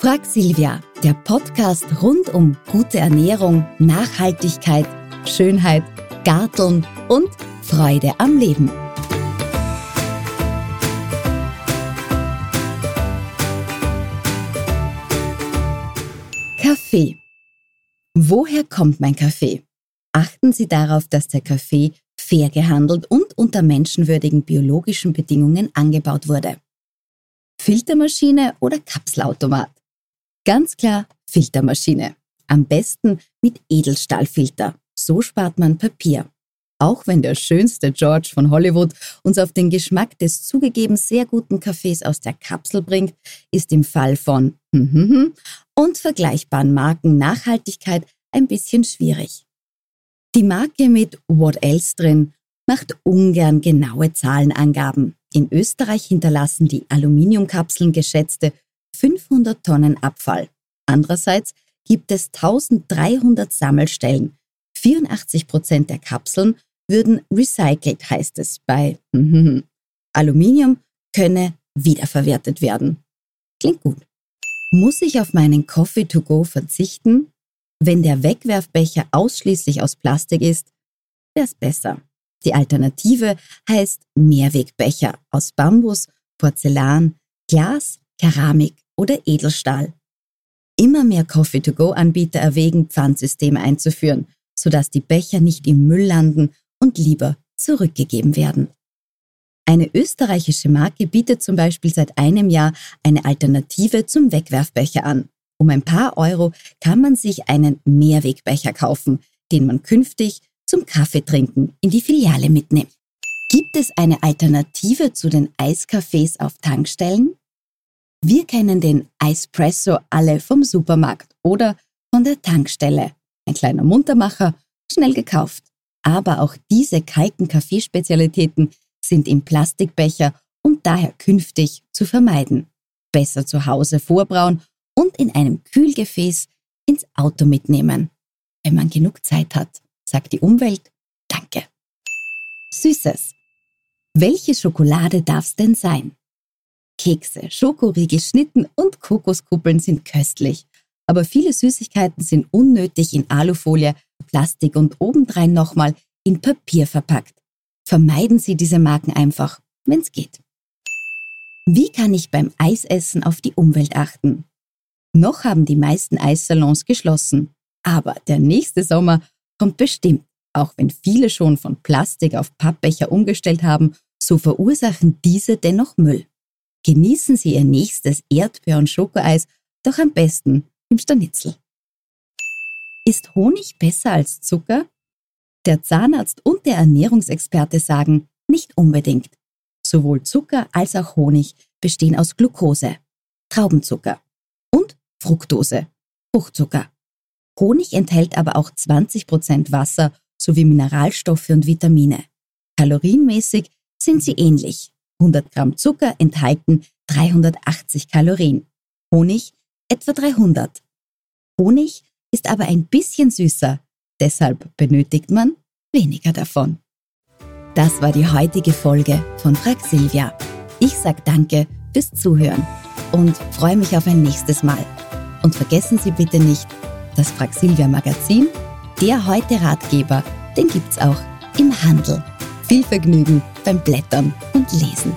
Frag Silvia, der Podcast rund um gute Ernährung, Nachhaltigkeit, Schönheit, Garteln und Freude am Leben. Kaffee. Woher kommt mein Kaffee? Achten Sie darauf, dass der Kaffee fair gehandelt und unter menschenwürdigen biologischen Bedingungen angebaut wurde. Filtermaschine oder Kapselautomat? Ganz klar Filtermaschine. Am besten mit Edelstahlfilter. So spart man Papier. Auch wenn der schönste George von Hollywood uns auf den Geschmack des zugegeben sehr guten Kaffees aus der Kapsel bringt, ist im Fall von und vergleichbaren Marken Nachhaltigkeit ein bisschen schwierig. Die Marke mit What Else drin macht ungern genaue Zahlenangaben. In Österreich hinterlassen die Aluminiumkapseln geschätzte 500 Tonnen Abfall. Andererseits gibt es 1300 Sammelstellen. 84 Prozent der Kapseln würden recycelt, heißt es bei Aluminium könne wiederverwertet werden. Klingt gut. Muss ich auf meinen Coffee to go verzichten? Wenn der Wegwerfbecher ausschließlich aus Plastik ist, wäre es besser. Die Alternative heißt Mehrwegbecher aus Bambus, Porzellan, Glas, Keramik oder Edelstahl. Immer mehr Coffee-to-go-Anbieter erwägen, Pfandsysteme einzuführen, sodass die Becher nicht im Müll landen und lieber zurückgegeben werden. Eine österreichische Marke bietet zum Beispiel seit einem Jahr eine Alternative zum Wegwerfbecher an. Um ein paar Euro kann man sich einen Mehrwegbecher kaufen, den man künftig zum Kaffeetrinken in die Filiale mitnimmt. Gibt es eine Alternative zu den Eiscafés auf Tankstellen? Wir kennen den Espresso alle vom Supermarkt oder von der Tankstelle. Ein kleiner Muntermacher, schnell gekauft. Aber auch diese kalten Kaffeespezialitäten sind im Plastikbecher und daher künftig zu vermeiden. Besser zu Hause vorbrauen und in einem Kühlgefäß ins Auto mitnehmen, wenn man genug Zeit hat sagt die Umwelt Danke. Süßes. Welche Schokolade darf's denn sein? Kekse, Schokoriegel, Schnitten und Kokoskuppeln sind köstlich. Aber viele Süßigkeiten sind unnötig in Alufolie, Plastik und obendrein nochmal in Papier verpackt. Vermeiden Sie diese Marken einfach, wenn's geht. Wie kann ich beim Eisessen auf die Umwelt achten? Noch haben die meisten Eissalons geschlossen. Aber der nächste Sommer kommt bestimmt, auch wenn viele schon von Plastik auf Pappbecher umgestellt haben, so verursachen diese dennoch Müll. Genießen Sie Ihr nächstes Erdbeer- und Schokoeis doch am besten im Stanitzel. Ist Honig besser als Zucker? Der Zahnarzt und der Ernährungsexperte sagen, nicht unbedingt. Sowohl Zucker als auch Honig bestehen aus Glucose, Traubenzucker und Fructose, Fruchtzucker. Honig enthält aber auch 20% Wasser sowie Mineralstoffe und Vitamine. Kalorienmäßig sind sie ähnlich. 100 Gramm Zucker enthalten 380 Kalorien, Honig etwa 300. Honig ist aber ein bisschen süßer, deshalb benötigt man weniger davon. Das war die heutige Folge von Frag Silvia. Ich sag danke fürs Zuhören und freue mich auf ein nächstes Mal. Und vergessen Sie bitte nicht, das Praxilvia Magazin, der heute Ratgeber, den gibt's auch im Handel. Viel Vergnügen beim Blättern und Lesen.